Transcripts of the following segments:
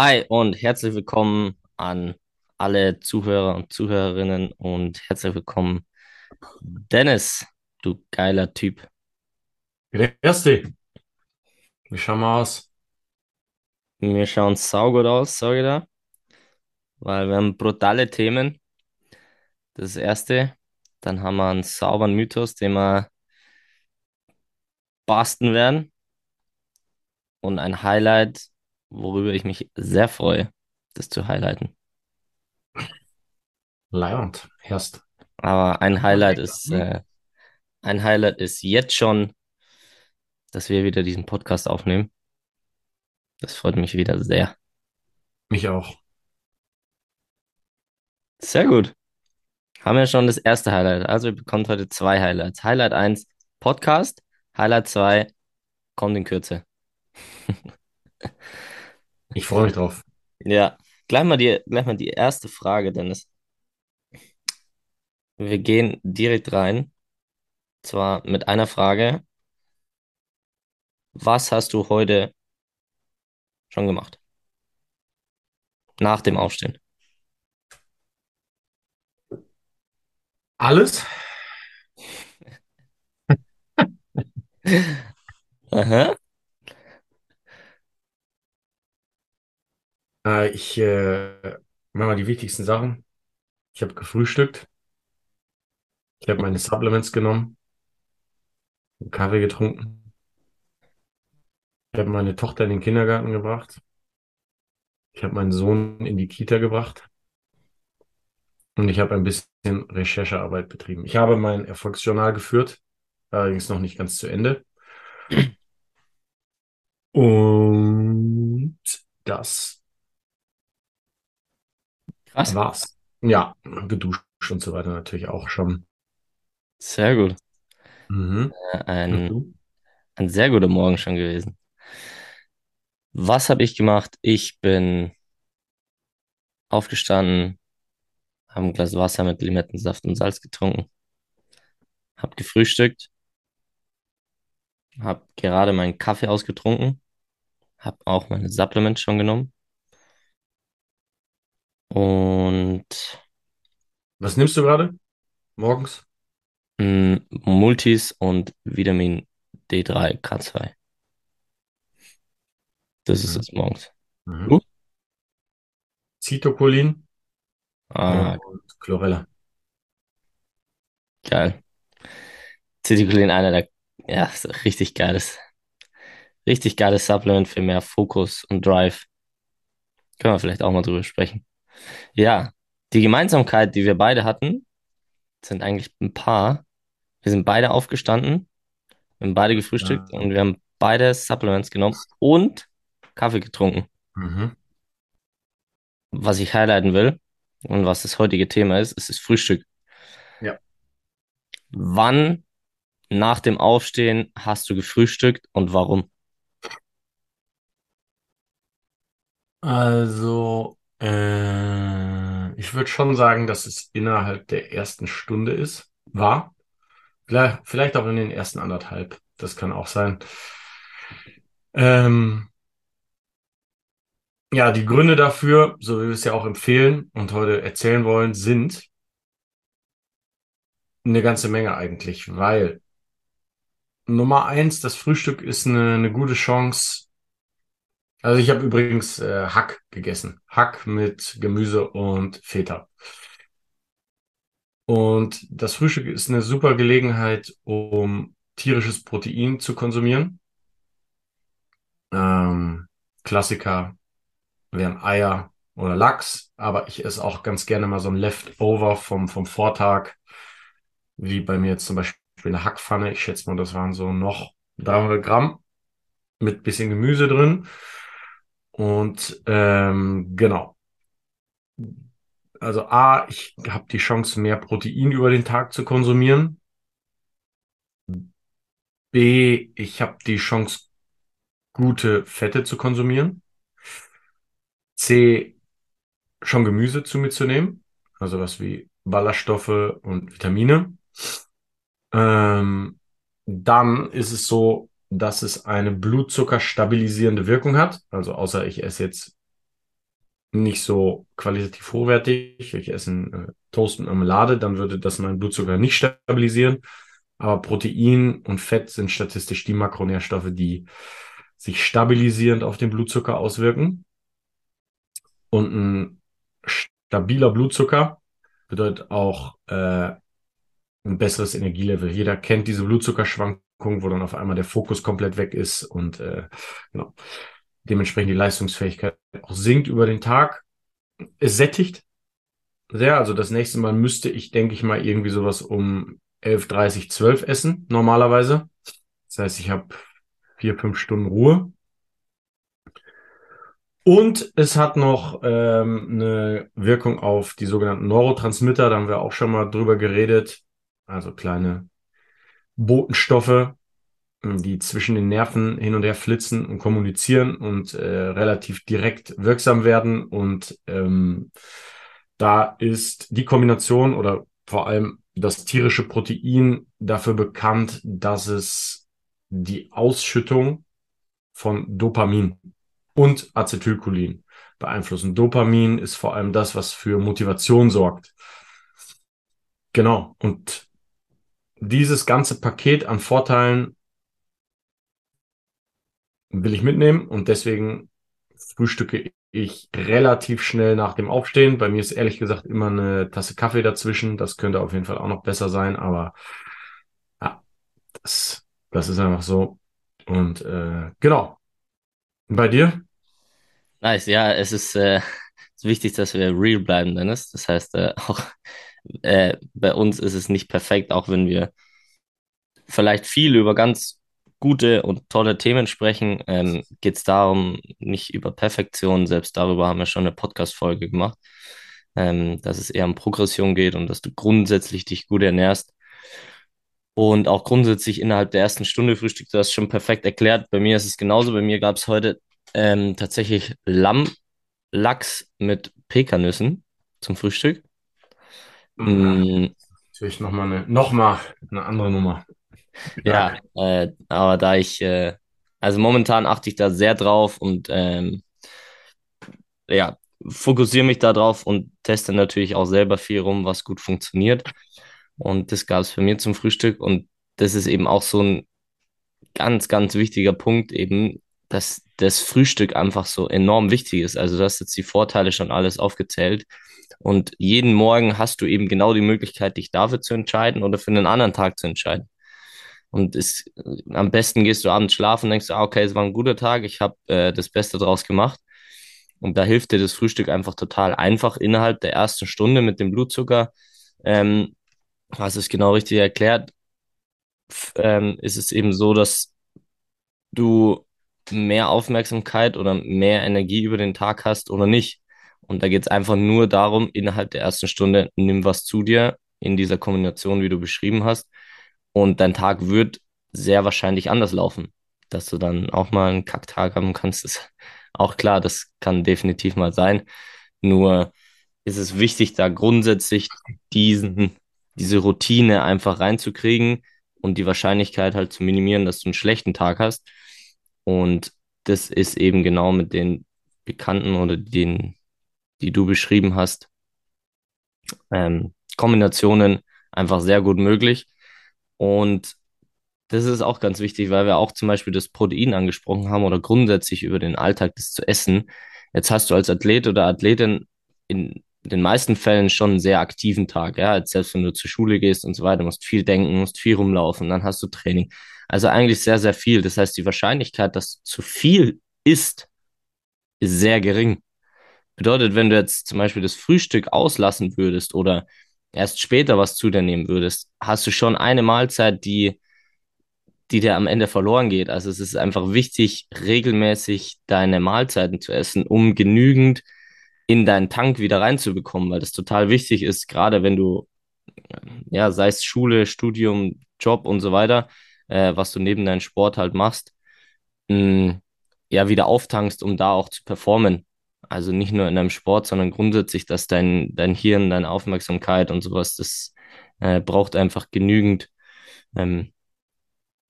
Hi und herzlich willkommen an alle Zuhörer und Zuhörerinnen und herzlich willkommen, Dennis, du geiler Typ. Grüß dich. Wie schauen wir aus? Wir schauen saugut aus, sage ich da, weil wir haben brutale Themen. Das erste, dann haben wir einen sauberen Mythos, den wir basten werden und ein Highlight, worüber ich mich sehr freue, das zu highlighten. Leihwand, Herst. Aber ein Highlight ist, äh, ein Highlight ist jetzt schon, dass wir wieder diesen Podcast aufnehmen. Das freut mich wieder sehr. Mich auch. Sehr gut. Haben wir schon das erste Highlight. Also ihr bekommt heute zwei Highlights. Highlight 1, Podcast. Highlight 2, kommt in Kürze. Ich freue mich drauf. Ja, gleich mal die, gleich mal die erste Frage, Dennis. Wir gehen direkt rein. Zwar mit einer Frage. Was hast du heute schon gemacht? Nach dem Aufstehen. Alles? Aha. Äh, ich äh, mache mal die wichtigsten Sachen. Ich habe gefrühstückt. Ich habe meine Supplements genommen. Kaffee getrunken. Ich habe meine Tochter in den Kindergarten gebracht. Ich habe meinen Sohn in die Kita gebracht. Und ich habe ein bisschen Recherchearbeit betrieben. Ich habe mein Erfolgsjournal geführt, allerdings noch nicht ganz zu Ende. Und das Krass. war's. Ja, geduscht und so weiter natürlich auch schon. Sehr gut. Mhm. Äh, Ein, ein sehr guter Morgen schon gewesen. Was habe ich gemacht? Ich bin aufgestanden, habe ein Glas Wasser mit Limettensaft und Salz getrunken, habe gefrühstückt, habe gerade meinen Kaffee ausgetrunken, habe auch meine Supplements schon genommen und Was nimmst du gerade? Morgens? mh, Multis und Vitamin D3, K2. Das ist Mhm. es morgens. Mhm. Du? Citocholin Ah, und Chlorella. geil. Ceticolin, einer der, ja, richtig geiles, richtig geiles Supplement für mehr Fokus und Drive. Können wir vielleicht auch mal drüber sprechen. Ja, die Gemeinsamkeit, die wir beide hatten, sind eigentlich ein paar. Wir sind beide aufgestanden, wir haben beide gefrühstückt Ja. und wir haben beide Supplements genommen und Kaffee getrunken. Mhm. Was ich highlighten will und was das heutige Thema ist, ist das Frühstück. Ja. Wann nach dem Aufstehen hast du gefrühstückt und warum? Also, äh, ich würde schon sagen, dass es innerhalb der ersten Stunde ist. War. Vielleicht, auch in den ersten anderthalb. Das kann auch sein. Ähm, ja, die Gründe dafür, so wie wir es ja auch empfehlen und heute erzählen wollen, sind eine ganze Menge eigentlich, weil Nummer eins, das Frühstück ist eine, eine gute Chance. Also ich habe übrigens äh, Hack gegessen. Hack mit Gemüse und Feta. Und das Frühstück ist eine super Gelegenheit, um tierisches Protein zu konsumieren. Ähm, Klassiker wären Eier oder Lachs, aber ich esse auch ganz gerne mal so ein Leftover vom, vom Vortag, wie bei mir jetzt zum Beispiel eine Hackpfanne. Ich schätze mal, das waren so noch 300 Gramm mit bisschen Gemüse drin. Und ähm, genau. Also A, ich habe die Chance, mehr Protein über den Tag zu konsumieren. B, ich habe die Chance, gute Fette zu konsumieren. C, schon Gemüse zu mir zu nehmen. Also was wie Ballaststoffe und Vitamine. Ähm, dann ist es so, dass es eine Blutzucker stabilisierende Wirkung hat. Also außer ich esse jetzt nicht so qualitativ hochwertig. Ich esse einen äh, Toast mit Marmelade, dann würde das meinen Blutzucker nicht stabilisieren. Aber Protein und Fett sind statistisch die Makronährstoffe, die sich stabilisierend auf den Blutzucker auswirken. Und ein stabiler Blutzucker bedeutet auch äh, ein besseres Energielevel. Jeder kennt diese Blutzuckerschwankungen, wo dann auf einmal der Fokus komplett weg ist und äh, genau. dementsprechend die Leistungsfähigkeit auch sinkt über den Tag. Es sättigt sehr. Also das nächste Mal müsste ich, denke ich mal, irgendwie sowas um 11, 30, 12 essen, normalerweise. Das heißt, ich habe vier, fünf Stunden Ruhe. Und es hat noch ähm, eine Wirkung auf die sogenannten Neurotransmitter. Da haben wir auch schon mal drüber geredet. Also kleine Botenstoffe, die zwischen den Nerven hin und her flitzen und kommunizieren und äh, relativ direkt wirksam werden. Und ähm, da ist die Kombination oder vor allem das tierische Protein dafür bekannt, dass es die Ausschüttung von Dopamin und Acetylcholin beeinflussen. Dopamin ist vor allem das, was für Motivation sorgt. Genau. Und dieses ganze Paket an Vorteilen will ich mitnehmen und deswegen frühstücke ich relativ schnell nach dem Aufstehen. Bei mir ist ehrlich gesagt immer eine Tasse Kaffee dazwischen. Das könnte auf jeden Fall auch noch besser sein, aber ja, das, das ist einfach so. Und äh, genau. Bei dir? Nice, ja, es ist, äh, wichtig, dass wir real bleiben, Dennis. Das heißt, äh, auch äh, bei uns ist es nicht perfekt, auch wenn wir vielleicht viel über ganz gute und tolle Themen sprechen, ähm, geht es darum, nicht über Perfektion. Selbst darüber haben wir schon eine Podcast-Folge gemacht, ähm, dass es eher um Progression geht und dass du grundsätzlich dich gut ernährst. Und auch grundsätzlich innerhalb der ersten Stunde Frühstück, du hast schon perfekt erklärt. Bei mir ist es genauso. Bei mir gab es heute ähm, tatsächlich Lammlachs mit Pekannüssen zum Frühstück. Ja, Mm, natürlich nochmal eine, noch mal eine andere Nummer. Ja, Stark. äh, aber da ich, äh, also momentan achte ich da sehr drauf und ähm, ja, fokussiere mich da drauf und teste natürlich auch selber viel rum, was gut funktioniert. Und das gab es bei mir zum Frühstück und das ist eben auch so ein ganz, ganz wichtiger Punkt eben, dass das Frühstück einfach so enorm wichtig ist. Also du hast jetzt die Vorteile schon alles aufgezählt und jeden Morgen hast du eben genau die Möglichkeit, dich dafür zu entscheiden oder für einen anderen Tag zu entscheiden. Und es, am besten gehst du abends schlafen, denkst du, ah, okay, es war ein guter Tag, ich habe äh, das Beste draus gemacht. Und da hilft dir das Frühstück einfach total einfach innerhalb der ersten Stunde mit dem Blutzucker. Ähm, hast es genau richtig erklärt, ähm, ist es eben so, dass du mehr Aufmerksamkeit oder mehr Energie über den Tag hast oder nicht. Und da geht es einfach nur darum, innerhalb der ersten Stunde, nimm was zu dir in dieser Kombination, wie du beschrieben hast. Und dein Tag wird sehr wahrscheinlich anders laufen. Dass du dann auch mal einen Kacktag haben kannst, ist auch klar, das kann definitiv mal sein. Nur ist es wichtig, da grundsätzlich diesen, diese Routine einfach reinzukriegen und die Wahrscheinlichkeit halt zu minimieren, dass du einen schlechten Tag hast. Und das ist eben genau mit den Bekannten oder den, die du beschrieben hast, ähm, Kombinationen einfach sehr gut möglich. Und das ist auch ganz wichtig, weil wir auch zum Beispiel das Protein angesprochen haben oder grundsätzlich über den Alltag das zu essen. Jetzt hast du als Athlet oder Athletin in den meisten Fällen schon einen sehr aktiven Tag, ja, als selbst wenn du zur Schule gehst und so weiter, musst viel denken, musst viel rumlaufen, dann hast du Training. Also eigentlich sehr, sehr viel. Das heißt, die Wahrscheinlichkeit, dass zu viel isst, ist sehr gering. Bedeutet, wenn du jetzt zum Beispiel das Frühstück auslassen würdest oder erst später was zu dir nehmen würdest, hast du schon eine Mahlzeit, die die dir am Ende verloren geht. Also es ist einfach wichtig, regelmäßig deine Mahlzeiten zu essen, um genügend in deinen Tank wieder reinzubekommen, weil das total wichtig ist, gerade wenn du, ja, sei es Schule, Studium, Job und so weiter, äh, was du neben deinem Sport halt machst, mh, ja, wieder auftankst, um da auch zu performen. Also nicht nur in deinem Sport, sondern grundsätzlich, dass dein, dein Hirn, deine Aufmerksamkeit und sowas, das äh, braucht einfach genügend, ähm,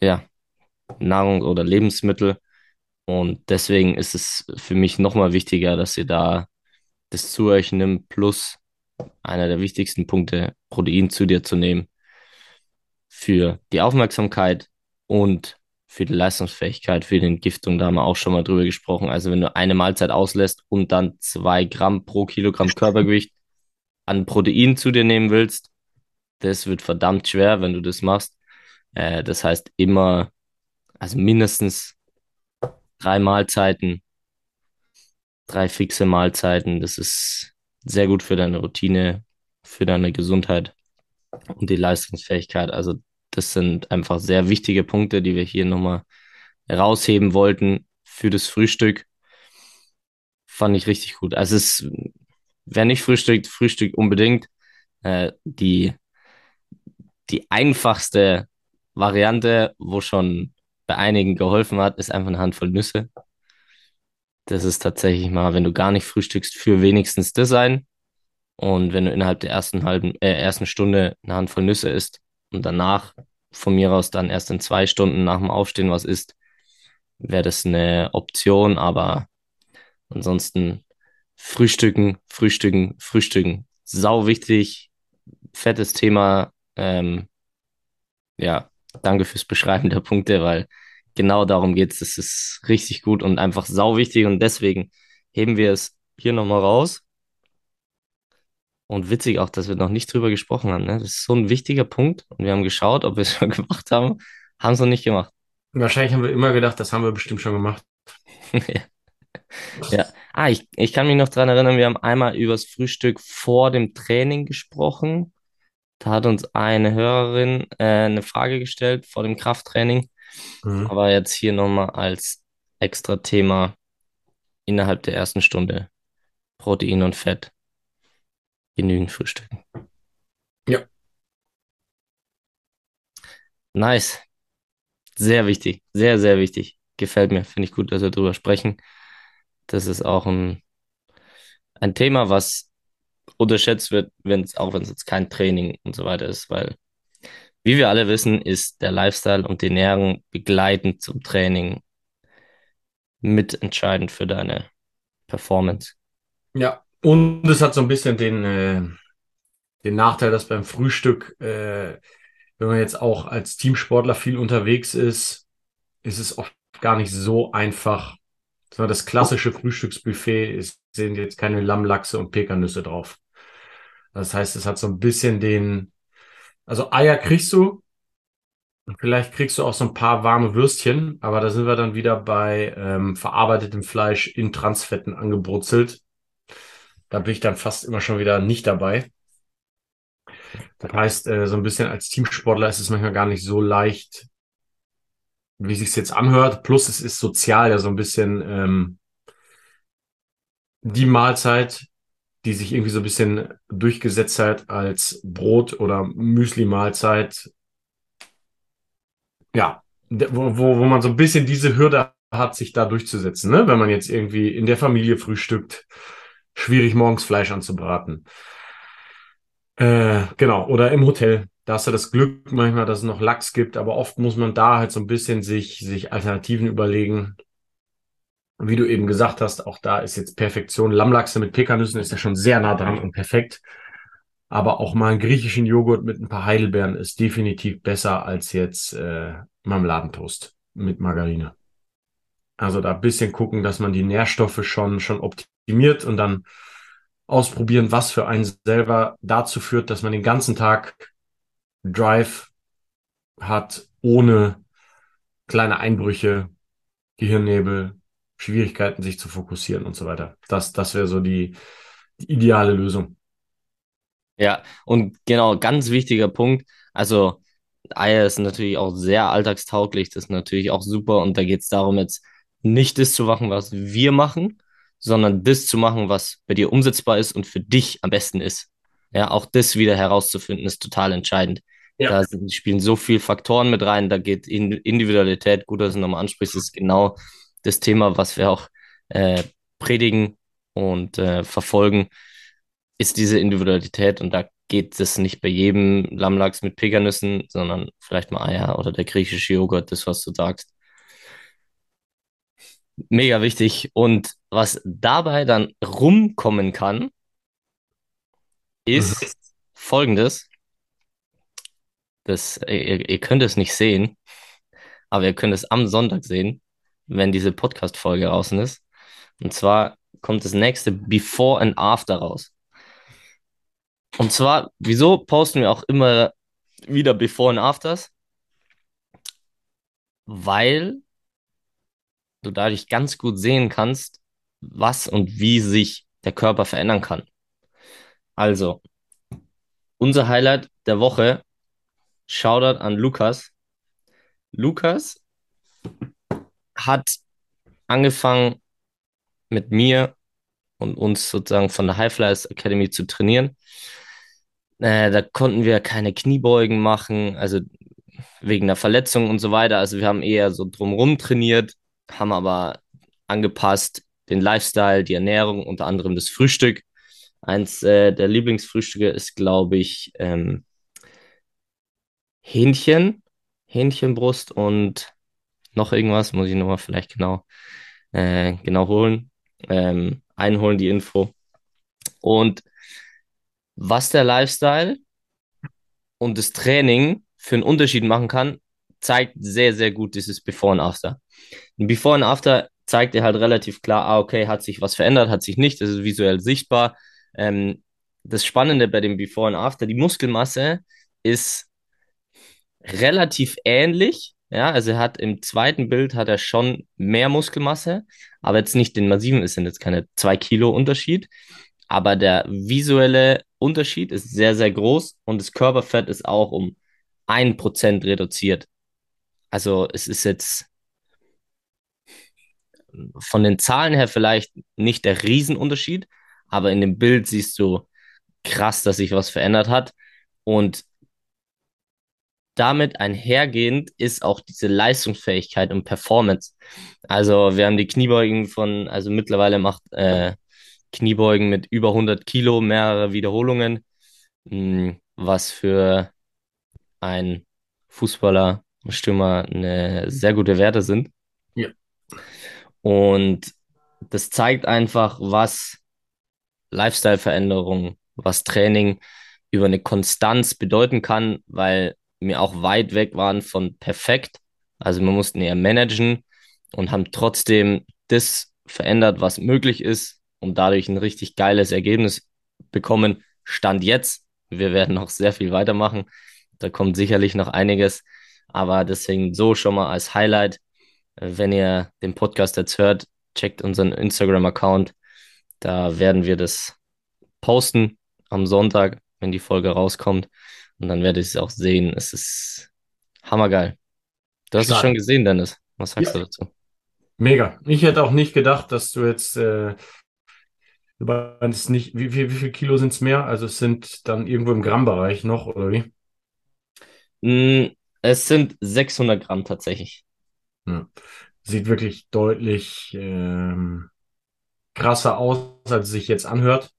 ja, Nahrung oder Lebensmittel. Und deswegen ist es für mich nochmal wichtiger, dass ihr da das zu euch nimmt, plus einer der wichtigsten Punkte, Protein zu dir zu nehmen für die Aufmerksamkeit und für die Leistungsfähigkeit, für die Entgiftung. Da haben wir auch schon mal drüber gesprochen. Also wenn du eine Mahlzeit auslässt und dann zwei Gramm pro Kilogramm Körpergewicht an Protein zu dir nehmen willst, das wird verdammt schwer, wenn du das machst. Äh, das heißt immer, also mindestens drei Mahlzeiten, drei fixe Mahlzeiten. Das ist sehr gut für deine Routine, für deine Gesundheit und die Leistungsfähigkeit. Also das sind einfach sehr wichtige Punkte, die wir hier nochmal herausheben wollten für das Frühstück. Fand ich richtig gut. Also es, wer nicht frühstückt, frühstückt unbedingt. Äh, die, die einfachste Variante, wo schon bei einigen geholfen hat, ist einfach eine Handvoll Nüsse. Das ist tatsächlich mal, wenn du gar nicht frühstückst, für wenigstens das ein. Und wenn du innerhalb der ersten halben, äh, ersten Stunde eine Handvoll Nüsse isst und danach von mir aus dann erst in zwei Stunden nach dem Aufstehen was isst, wäre das eine Option. Aber ansonsten frühstücken, frühstücken, frühstücken. Sau wichtig, fettes Thema. Ähm, ja, danke fürs Beschreiben der Punkte, weil genau darum geht's. Das ist richtig gut und einfach sau wichtig und deswegen heben wir es hier nochmal raus. Und witzig auch, dass wir noch nicht drüber gesprochen haben. Ne? Das ist so ein wichtiger Punkt. Und wir haben geschaut, ob wir es schon gemacht haben. Haben es noch nicht gemacht. Wahrscheinlich haben wir immer gedacht, das haben wir bestimmt schon gemacht. ja. Ah, ich, ich kann mich noch dran erinnern, wir haben einmal übers Frühstück vor dem Training gesprochen. Da hat uns eine Hörerin äh, eine Frage gestellt vor dem Krafttraining. Mhm. Aber jetzt hier nochmal als extra Thema innerhalb der ersten Stunde Protein und Fett genügend frühstücken. Ja. Nice. Sehr wichtig. Sehr, sehr wichtig. Gefällt mir. Finde ich gut, dass wir darüber sprechen. Das ist auch ein, ein Thema, was unterschätzt wird, wenn es, auch wenn es jetzt kein Training und so weiter ist, weil, wie wir alle wissen, ist der Lifestyle und die Ernährung begleitend zum Training mitentscheidend für deine Performance. Ja, und es hat so ein bisschen den, äh, den Nachteil, dass beim Frühstück, äh, wenn man jetzt auch als Teamsportler viel unterwegs ist, ist es oft gar nicht so einfach. Das klassische Frühstücksbuffet ist, sind jetzt keine Lammlachse und Pekannüsse drauf. Das heißt, es hat so ein bisschen den, also Eier kriegst du, vielleicht kriegst du auch so ein paar warme Würstchen, aber da sind wir dann wieder bei ähm, verarbeitetem Fleisch in Transfetten angebrutzelt. Da bin ich dann fast immer schon wieder nicht dabei. Das heißt, äh, so ein bisschen als Teamsportler ist es manchmal gar nicht so leicht, wie sich jetzt anhört. Plus es ist sozial ja so ein bisschen ähm, die Mahlzeit, die sich irgendwie so ein bisschen durchgesetzt hat als Brot- oder Müsli-Mahlzeit. Ja, wo, wo, wo man so ein bisschen diese Hürde hat, sich da durchzusetzen, ne? Wenn man jetzt irgendwie in der Familie frühstückt schwierig, morgens Fleisch anzubraten. Äh, genau, oder im Hotel. Da hast du das Glück manchmal, dass es noch Lachs gibt, aber oft muss man da halt so ein bisschen sich, sich Alternativen überlegen. Wie du eben gesagt hast, auch da ist jetzt Perfektion. Lammlachse mit Pekannüssen ist ja schon sehr nah dran und perfekt. Aber auch mal einen griechischen Joghurt mit ein paar Heidelbeeren ist definitiv besser als jetzt äh, Marmeladentoast mit Margarine. Also da ein bisschen gucken, dass man die Nährstoffe schon, schon optimiert und dann ausprobieren, was für einen selber dazu führt, dass man den ganzen Tag Drive hat, ohne kleine Einbrüche, Gehirnnebel, Schwierigkeiten, sich zu fokussieren und so weiter. Das, das wäre so die, die ideale Lösung. Ja, und genau, ganz wichtiger Punkt. Also, Eier ist natürlich auch sehr alltagstauglich, das ist natürlich auch super. Und da geht es darum, jetzt nicht das zu machen, was wir machen, sondern das zu machen, was bei dir umsetzbar ist und für dich am besten ist. Ja, auch das wieder herauszufinden, ist total entscheidend. Ja. Da spielen so viele Faktoren mit rein, da geht Individualität, gut, dass du nochmal ansprichst, ist genau das Thema, was wir auch äh, predigen und äh, verfolgen, ist diese Individualität und da geht es nicht bei jedem Lammlachs mit Pekannüssen, sondern vielleicht mal Eier oder der griechische Joghurt, das, was du sagst. Mega wichtig. Und was dabei dann rumkommen kann, Mhm. ist folgendes. Das, ihr, ihr könnt es nicht sehen, aber ihr könnt es am Sonntag sehen, wenn diese Podcast-Folge draußen ist. Und zwar kommt das nächste Before and After raus. Und zwar, wieso posten wir auch immer wieder Before and Afters? Weil du dadurch ganz gut sehen kannst, was und wie sich der Körper verändern kann. Also, unser Highlight der Woche, Shoutout an Lukas. Lukas hat angefangen mit mir und uns sozusagen von der High Flyers Academy zu trainieren. Äh, da konnten wir keine Kniebeugen machen, also wegen der Verletzung und so weiter. Also wir haben eher so drumrum trainiert, haben aber angepasst den Lifestyle, die Ernährung, unter anderem das Frühstück. Eins äh, der Lieblingsfrühstücke ist, glaube ich, ähm, Hähnchen, Hähnchenbrust und noch irgendwas, muss ich nochmal vielleicht genau, äh, genau holen, ähm, einholen, die Info. Und was der Lifestyle und das Training für einen Unterschied machen kann, zeigt sehr, sehr gut dieses Before und After. Ein Before und After zeigt dir halt relativ klar, ah, okay, hat sich was verändert, hat sich nicht, das ist visuell sichtbar. Ähm, das Spannende bei dem Before und After, die Muskelmasse ist relativ ähnlich. Ja, also er hat im zweiten Bild hat er schon mehr Muskelmasse, aber jetzt nicht den massiven, es sind jetzt keine zwei Kilo Unterschied. Aber der visuelle Unterschied ist sehr, sehr groß und das Körperfett ist auch um ein Prozent reduziert. Also es ist jetzt von den Zahlen her vielleicht nicht der Riesenunterschied, aber in dem Bild siehst du krass, dass sich was verändert hat. Und damit einhergehend ist auch diese Leistungsfähigkeit und Performance. Also wir haben die Kniebeugen von, also mittlerweile macht äh, Kniebeugen mit über 100 Kilo, mehrere Wiederholungen, mh, was für ein Fußballer, Stürmer eine sehr gute Werte sind. Ja, Und das zeigt einfach, was Lifestyle-Veränderung, was Training über eine Konstanz bedeuten kann, weil wir auch weit weg waren von perfekt. Also wir mussten eher managen und haben trotzdem das verändert, was möglich ist und dadurch ein richtig geiles Ergebnis bekommen. Stand jetzt. Wir werden noch sehr viel weitermachen. Da kommt sicherlich noch einiges. Aber deswegen so schon mal als Highlight, wenn ihr den Podcast jetzt hört, checkt unseren Instagram-Account. Da werden wir das posten am Sonntag, wenn die Folge rauskommt. Und dann werdet ihr es auch sehen. Es ist hammergeil. Du hast es schon stark. gesehen, Dennis. Was Ja, sagst du dazu? mega. Ich hätte auch nicht gedacht, dass du jetzt, äh, meinst nicht, wie, wie, wie viel Kilo sind es mehr? Also es sind dann irgendwo im Grammbereich noch, oder wie? Es sind 600 Gramm tatsächlich. Ja. Sieht wirklich deutlich ähm, krasser aus, als es sich jetzt anhört.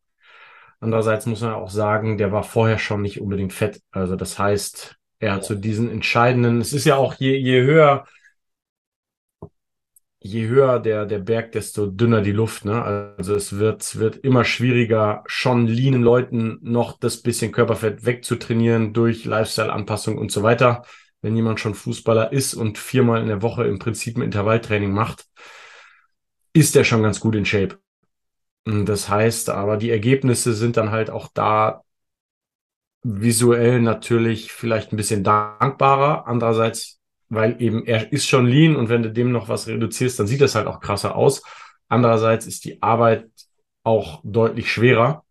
Andererseits muss man auch sagen, der war vorher schon nicht unbedingt fett. Also das heißt, er hat so diesen entscheidenden, es ist ja auch je, je höher, je höher der, der Berg, desto dünner die Luft, ne? Also es wird, wird immer schwieriger, schon leanen Leuten noch das bisschen Körperfett wegzutrainieren durch Lifestyle-Anpassung und so weiter. Wenn jemand schon Fußballer ist und viermal in der Woche im Prinzip ein Intervalltraining macht, ist der schon ganz gut in Shape. Das heißt aber, die Ergebnisse sind dann halt auch da visuell natürlich vielleicht ein bisschen dankbarer. Andererseits, weil eben er ist schon lean und wenn du dem noch was reduzierst, dann sieht das halt auch krasser aus. Andererseits ist die Arbeit auch deutlich schwerer,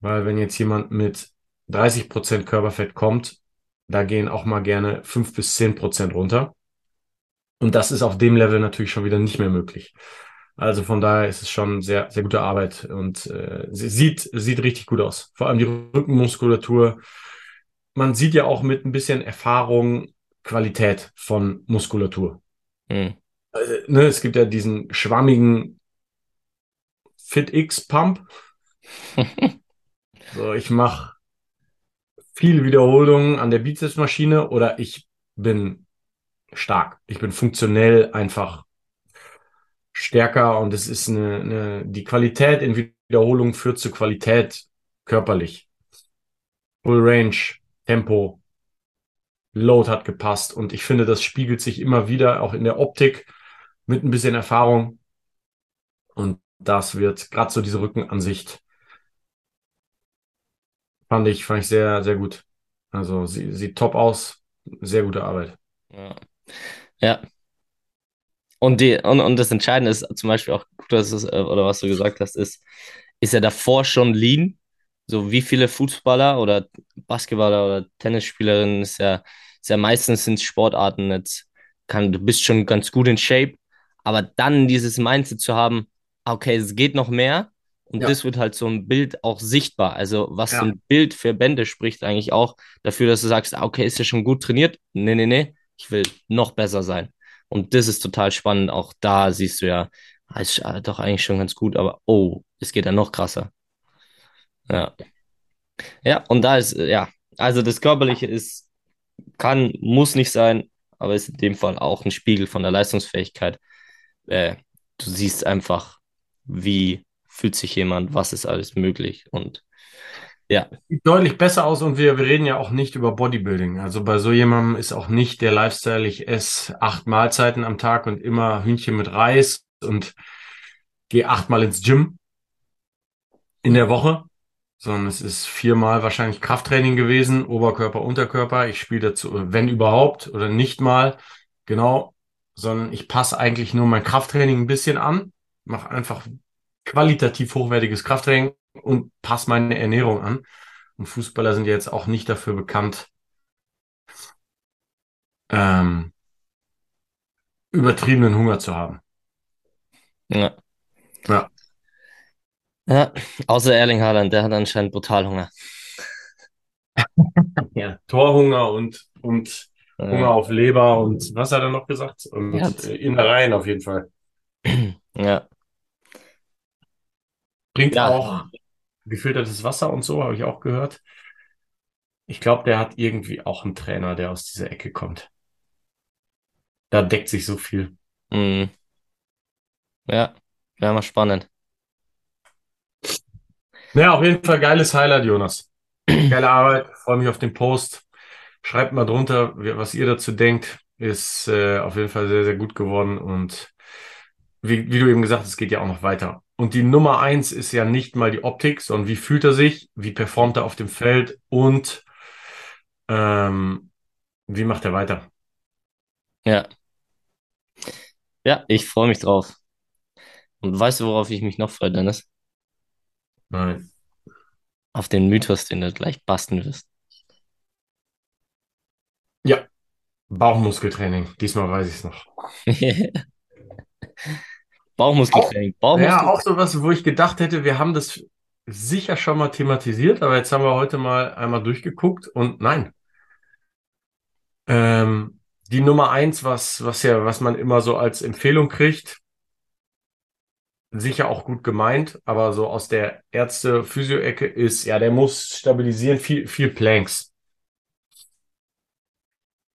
weil wenn jetzt jemand mit 30% Körperfett kommt, da gehen auch mal gerne 5 bis 10% runter. Und das ist auf dem Level natürlich schon wieder nicht mehr möglich. Also von daher ist es schon sehr, sehr gute Arbeit und äh, sie sieht, sieht richtig gut aus. Vor allem die Rückenmuskulatur. Man sieht ja auch mit ein bisschen Erfahrung Qualität von Muskulatur. Mm. Äh, ne, es gibt ja diesen schwammigen FitX-Pump. So, ich mache viel Wiederholungen an der Bizepsmaschine oder ich bin stark. Ich bin funktionell einfach stärker und es ist eine, eine, die Qualität in Wiederholung führt zu Qualität körperlich. Full Range, Tempo, Load hat gepasst und ich finde, das spiegelt sich immer wieder auch in der Optik mit ein bisschen Erfahrung und das wird gerade so diese Rückenansicht fand ich, fand ich sehr, sehr gut. Also sie, sieht top aus, sehr gute Arbeit. Ja. Ja. Und, die, und, und das Entscheidende ist zum Beispiel auch, dass es, äh, oder was du gesagt hast, ist, ist er davor schon lean? So wie viele Fußballer oder Basketballer oder Tennisspielerinnen ist ja, ist ja meistens sind Sportarten jetzt, kann, du bist schon ganz gut in Shape, aber dann dieses Mindset zu haben, okay, es geht noch mehr und Ja, das wird halt so ein Bild auch sichtbar. Also was so ja. ein Bild für Bände spricht eigentlich auch dafür, dass du sagst, ah, okay, ist ja schon gut trainiert? Nee, nee, nee, ich will noch besser sein. Und das ist total spannend. Auch da siehst du ja, ah, ist äh, doch eigentlich schon ganz gut, aber oh, es geht ja noch krasser. Ja. Ja, und da ist, äh, ja, also das Körperliche ist, kann, muss nicht sein, aber ist in dem Fall auch ein Spiegel von der Leistungsfähigkeit. Äh, du siehst einfach, wie fühlt sich jemand, was ist alles möglich. Und ja, Sieht deutlich besser aus und wir, wir reden ja auch nicht über Bodybuilding. Also bei so jemandem ist auch nicht der Lifestyle, ich esse acht Mahlzeiten am Tag und immer Hühnchen mit Reis und gehe achtmal ins Gym in der Woche, sondern es ist viermal wahrscheinlich Krafttraining gewesen, Oberkörper, Unterkörper. Ich spiele dazu, wenn überhaupt, oder nicht mal, genau, sondern ich passe eigentlich nur mein Krafttraining ein bisschen an, mache einfach qualitativ hochwertiges Krafttraining und passe meine Ernährung an. Und Fußballer sind ja jetzt auch nicht dafür bekannt, ähm, übertriebenen Hunger zu haben. ja, Ja. ja. Außer Erling Haaland, der hat anscheinend brutal Hunger. Ja. Torhunger und, und Hunger Ja, auf Leber und was hat er noch gesagt? Und äh, Innereien auf jeden Fall. Ja, Bringt ja, auch gefiltertes Wasser und so, habe ich auch gehört. Ich glaube, der hat irgendwie auch einen Trainer, der aus dieser Ecke kommt. Da deckt sich so viel. mm, ja, wäre mal spannend. Ja, auf jeden Fall geiles Highlight, Jonas. Geile Arbeit, freue mich auf den Post. Schreibt mal drunter, was ihr dazu denkt. Ist äh, auf jeden Fall sehr, sehr gut geworden. Und wie, wie du eben gesagt hast, es geht ja auch noch weiter. Und die Nummer eins ist ja nicht mal die Optik, sondern wie fühlt er sich, wie performt er auf dem Feld und ähm, wie macht er weiter. Ja, ja, ich freue mich drauf. Und weißt du, worauf ich mich noch freue, Dennis? Nein. Auf den Mythos, den du gleich basteln wirst. Ja, Bauchmuskeltraining. Diesmal weiß ich es noch. Bauchmuskeltraining. Ja, Bauchmuskel. auch sowas, wo ich gedacht hätte, wir haben das sicher schon mal thematisiert, aber jetzt haben wir heute mal einmal durchgeguckt und nein. Ähm, die Nummer eins, was, was ja, was man immer so als Empfehlung kriegt, sicher auch gut gemeint, aber so aus der Ärzte-Physio-Ecke ist, ja, der muss stabilisieren, viel, viel Planks.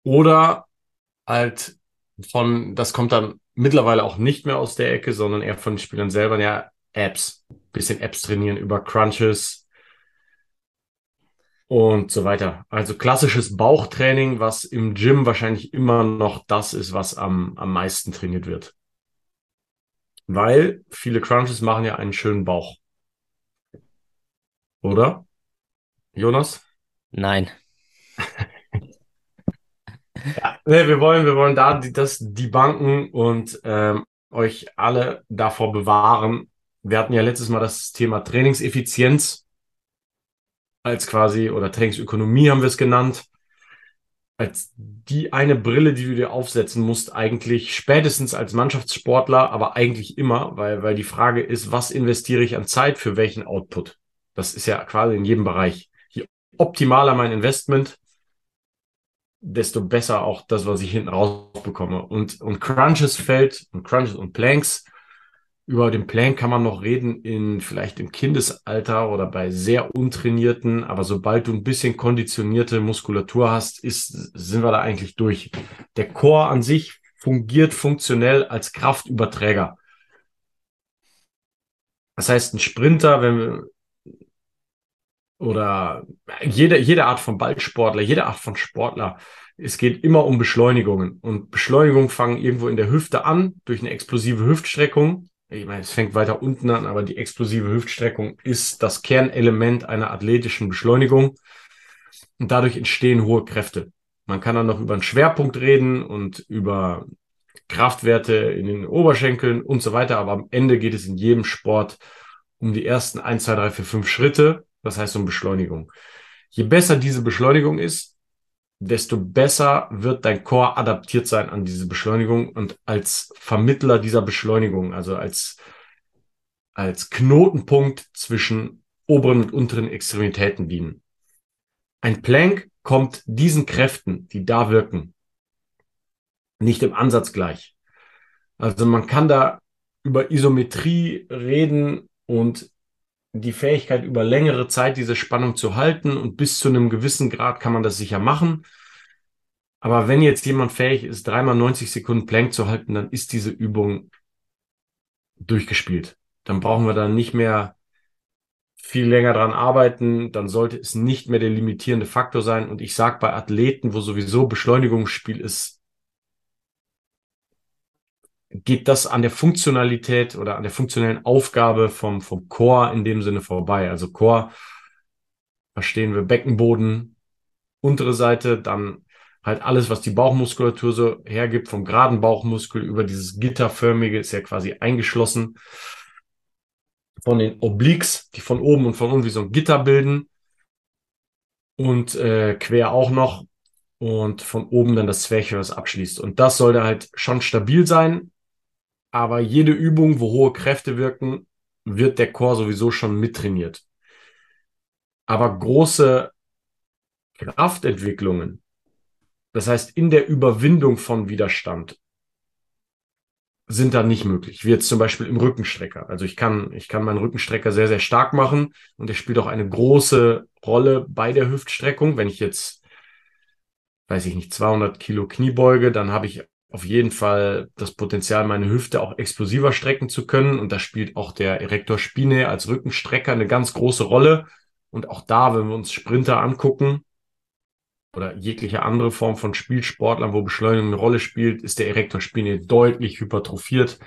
Oder halt von, das kommt dann mittlerweile auch nicht mehr aus der Ecke, sondern eher von den Spielern selber, ja, Abs. Bisschen Abs trainieren über Crunches und so weiter. Also klassisches Bauchtraining, was im Gym wahrscheinlich immer noch das ist, was am, am meisten trainiert wird. Weil viele Crunches machen ja einen schönen Bauch. Oder? Jonas? Nein. Ja, nee, wir wollen, wir wollen da die, das die Banken und ähm, euch alle davor bewahren. Wir hatten ja letztes Mal das Thema Trainingseffizienz als quasi, oder Trainingsökonomie haben wir es genannt, als die eine Brille, die du dir aufsetzen musst, eigentlich spätestens als Mannschaftssportler, aber eigentlich immer, weil, weil die Frage ist, was investiere ich an Zeit für welchen Output? Das ist ja quasi in jedem Bereich. Je optimaler mein Investment, desto besser auch das, was ich hinten rausbekomme. Und, und Crunches fällt, und Crunches und Planks, über den Plank kann man noch reden in vielleicht im Kindesalter oder bei sehr untrainierten, aber sobald du ein bisschen konditionierte Muskulatur hast, ist, sind wir da eigentlich durch. Der Core an sich fungiert funktionell als Kraftüberträger. Das heißt, ein Sprinter, wenn wir, oder jede, jede Art von Ballsportler, jede Art von Sportler, es geht immer um Beschleunigungen. Und Beschleunigungen fangen irgendwo in der Hüfte an, durch eine explosive Hüftstreckung. Ich meine, es fängt weiter unten an, aber die explosive Hüftstreckung ist das Kernelement einer athletischen Beschleunigung. Und dadurch entstehen hohe Kräfte. Man kann dann noch über einen Schwerpunkt reden und über Kraftwerte in den Oberschenkeln und so weiter. Aber am Ende geht es in jedem Sport um die ersten 1, 2, 3, 4, 5 Schritte. Das heißt um Beschleunigung. Je besser diese Beschleunigung ist, desto besser wird dein Core adaptiert sein an diese Beschleunigung und als Vermittler dieser Beschleunigung, also als, als Knotenpunkt zwischen oberen und unteren Extremitäten dienen. Ein Plank kommt diesen Kräften, die da wirken, nicht im Ansatz gleich. Also man kann da über Isometrie reden und die Fähigkeit über längere Zeit diese Spannung zu halten und bis zu einem gewissen Grad kann man das sicher machen. Aber wenn jetzt jemand fähig ist, dreimal 90 Sekunden Plank zu halten, dann ist diese Übung durchgespielt. Dann brauchen wir dann nicht mehr viel länger dran arbeiten, dann sollte es nicht mehr der limitierende Faktor sein. Und ich sage bei Athleten, wo sowieso Beschleunigungsspiel ist, geht das an der Funktionalität oder an der funktionellen Aufgabe vom, vom Core in dem Sinne vorbei. Also Core verstehen wir Beckenboden, untere Seite, dann halt alles, was die Bauchmuskulatur so hergibt, vom geraden Bauchmuskel über dieses gitterförmige, ist ja quasi eingeschlossen von den Obliques, die von oben und von unten wie so ein Gitter bilden. Und äh, quer auch noch. Und von oben dann das Zwerchfell, was abschließt. Und das sollte halt schon stabil sein. Aber jede Übung, wo hohe Kräfte wirken, wird der Chor sowieso schon mittrainiert. Aber große Kraftentwicklungen, das heißt in der Überwindung von Widerstand, sind da nicht möglich. Wie jetzt zum Beispiel im Rückenstrecker. Also ich kann, ich kann meinen Rückenstrecker sehr, sehr stark machen und der spielt auch eine große Rolle bei der Hüftstreckung. Wenn ich jetzt, weiß ich nicht, 200 Kilo Kniebeuge, dann habe ich auf jeden Fall das Potenzial, meine Hüfte auch explosiver strecken zu können. Und da spielt auch der Erector Spine als Rückenstrecker eine ganz große Rolle. Und auch da, wenn wir uns Sprinter angucken, oder jegliche andere Form von Spielsportlern, wo Beschleunigung eine Rolle spielt, ist der Erector Spine deutlich hypertrophiert.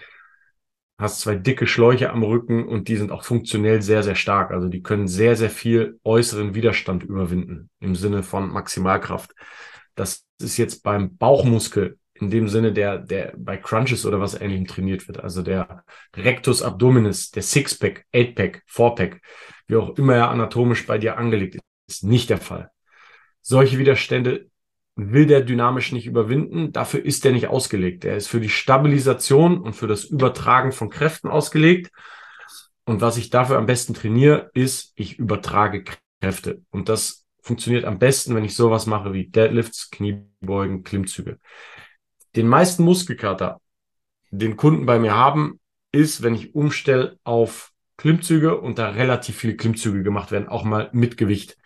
Hast zwei dicke Schläuche am Rücken und die sind auch funktionell sehr, sehr stark. Also die können sehr, sehr viel äußeren Widerstand überwinden im Sinne von Maximalkraft. Das ist jetzt beim Bauchmuskel in dem Sinne, der, der bei Crunches oder was ähnlichem trainiert wird. Also der Rectus Abdominis, der Sixpack, Eightpack, Fourpack, wie auch immer er anatomisch bei dir angelegt ist, ist nicht der Fall. Solche Widerstände will der dynamisch nicht überwinden. Dafür ist der nicht ausgelegt. Er ist für die Stabilisation und für das Übertragen von Kräften ausgelegt. Und was ich dafür am besten trainiere, ist, ich übertrage Kräfte. Und das funktioniert am besten, wenn ich sowas mache wie Deadlifts, Kniebeugen, Klimmzüge. Den meisten Muskelkater, den Kunden bei mir haben, ist, wenn ich umstelle auf Klimmzüge und da relativ viele Klimmzüge gemacht werden, auch mal mit Gewicht.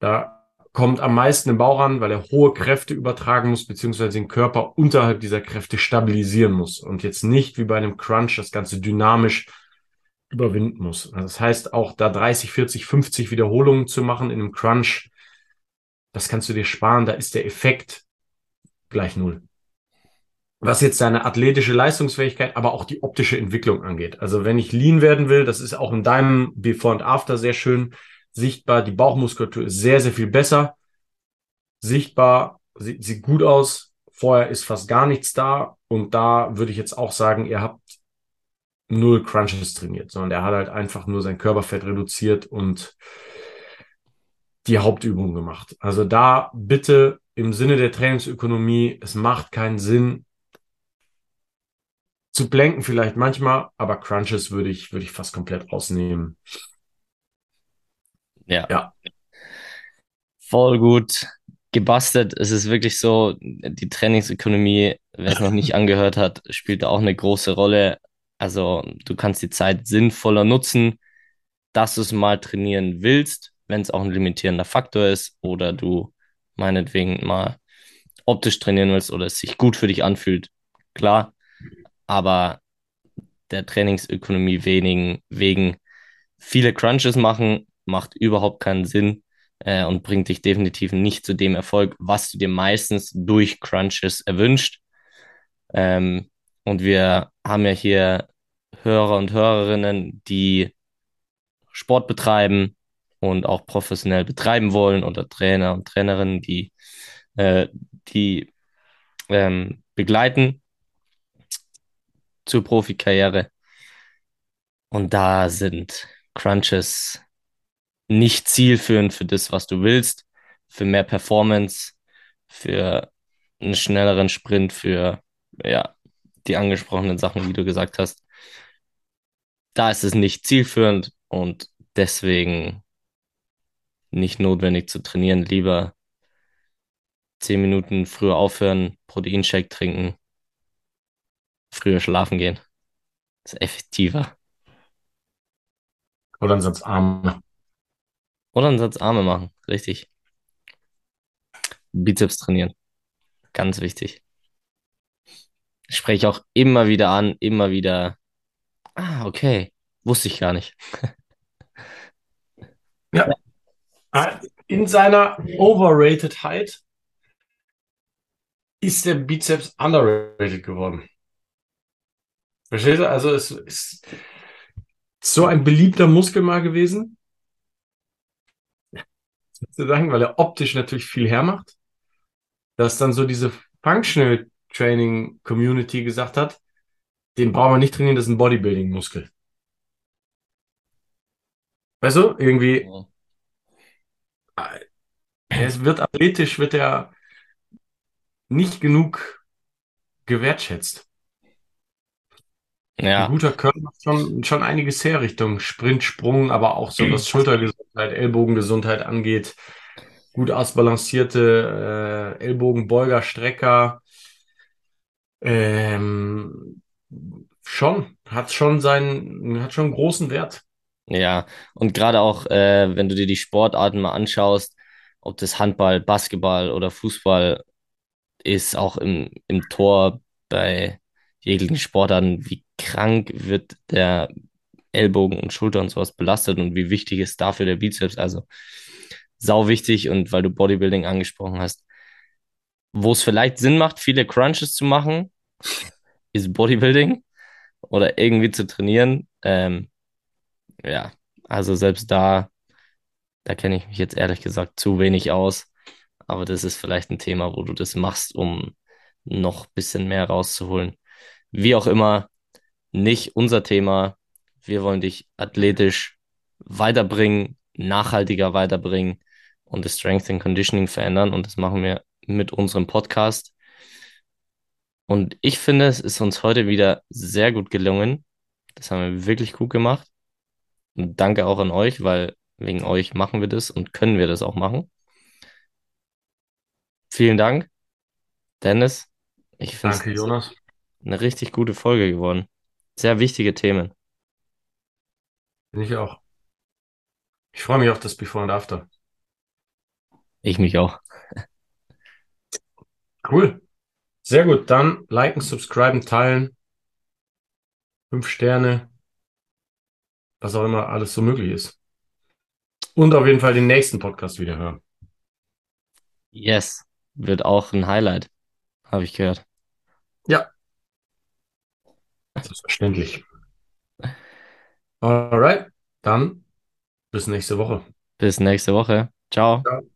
Da kommt am meisten im Bauch an, weil er hohe Kräfte übertragen muss, beziehungsweise den Körper unterhalb dieser Kräfte stabilisieren muss und jetzt nicht wie bei einem Crunch das Ganze dynamisch überwinden muss. Das heißt, auch da 30, 40, 50 Wiederholungen zu machen in einem Crunch, das kannst du dir sparen, da ist der Effekt gleich null. Was jetzt deine athletische Leistungsfähigkeit, aber auch die optische Entwicklung angeht. Also wenn ich lean werden will, das ist auch in deinem Before and After sehr schön, sichtbar. Die Bauchmuskulatur ist sehr, sehr viel besser. Sichtbar, sieht, sieht gut aus. Vorher ist fast gar nichts da. Und da würde ich jetzt auch sagen, ihr habt null Crunches trainiert, sondern er hat halt einfach nur sein Körperfett reduziert und die Hauptübung gemacht. Also da bitte im Sinne der Trainingsökonomie, es macht keinen Sinn zu blenken vielleicht manchmal, aber Crunches würde ich, würde ich fast komplett rausnehmen. Ja. ja. Voll gut gebastelt. Es ist wirklich so, die Trainingsökonomie, wer es noch nicht angehört hat, spielt da auch eine große Rolle. Also du kannst die Zeit sinnvoller nutzen, dass du es mal trainieren willst, wenn es auch ein limitierender Faktor ist oder du meinetwegen mal optisch trainieren willst oder es sich gut für dich anfühlt. Klar, aber der Trainingsökonomie wenigen, wegen viele Crunches machen, macht überhaupt keinen Sinn äh, und bringt dich definitiv nicht zu dem Erfolg, was du dir meistens durch Crunches erwünscht. Ähm, und wir haben ja hier Hörer und Hörerinnen, die Sport betreiben und auch professionell betreiben wollen oder Trainer und Trainerinnen, die äh, die ähm, begleiten zur Profikarriere. Und da sind Crunches nicht zielführend für das, was du willst, für mehr Performance, für einen schnelleren Sprint, für ja, die angesprochenen Sachen, wie du gesagt hast. Da ist es nicht zielführend und deswegen nicht notwendig zu trainieren. Lieber zehn Minuten früher aufhören, Proteinshake trinken, früher schlafen gehen. Das ist effektiver. Oder einen Satz Arme. Oder einen Satz Arme machen, richtig. Bizeps trainieren. Ganz wichtig. Ich spreche auch immer wieder an, immer wieder. Ah, okay. Wusste ich gar nicht. Ja. Ah, in seiner Overratedheit ist der Bizeps underrated geworden. Verstehst du? Also es ist so ein beliebter Muskel mal gewesen. Zu sagen, weil er optisch natürlich viel hermacht. Dass dann so diese Functional Training Community gesagt hat, den brauchen wir nicht trainieren, das ist ein Bodybuilding-Muskel. Weißt du, irgendwie, es wird athletisch, wird er nicht genug gewertschätzt. Ein Ja, guter Körper macht schon, schon einiges her Richtung Sprint, Sprung, aber auch so was Schultergesundheit, Ellbogengesundheit angeht. Gut ausbalancierte äh, Ellbogenbeuger, Strecker. Ähm, schon, hat schon seinen, hat schon einen großen Wert. Ja. Und gerade auch, äh, wenn du dir die Sportarten mal anschaust, ob das Handball, Basketball oder Fußball ist, auch im, im Tor bei jeglichen Sportarten, wie krank wird der Ellbogen und Schulter und sowas belastet und wie wichtig ist dafür der Bizeps. Also sau wichtig und weil du Bodybuilding angesprochen hast, wo es vielleicht Sinn macht, viele Crunches zu machen, ist Bodybuilding oder irgendwie zu trainieren. Ähm, ja, also selbst da, da kenne ich mich jetzt ehrlich gesagt zu wenig aus. Aber das ist vielleicht ein Thema, wo du das machst, um noch ein bisschen mehr rauszuholen. Wie auch immer, nicht unser Thema. Wir wollen dich athletisch weiterbringen, nachhaltiger weiterbringen und das Strength and Conditioning verändern. Und das machen wir mit unserem Podcast. Und ich finde, es ist uns heute wieder sehr gut gelungen. Das haben wir wirklich gut gemacht. Und danke auch an euch, weil wegen euch machen wir das und können wir das auch machen. Vielen Dank, Dennis. Ich finde Danke, es Jonas. eine richtig gute Folge geworden. Sehr wichtige Themen. Bin ich auch. Ich freue mich auf das Before and After. Ich mich auch. Cool. Sehr gut. Dann liken, subscriben, teilen. Fünf Sterne. Was auch immer alles so möglich ist. Und auf jeden Fall den nächsten Podcast wieder hören. Yes, wird auch ein Highlight, habe ich gehört. Ja. Selbstverständlich. Alright. Dann bis nächste Woche. Bis nächste Woche. Ciao. Ciao.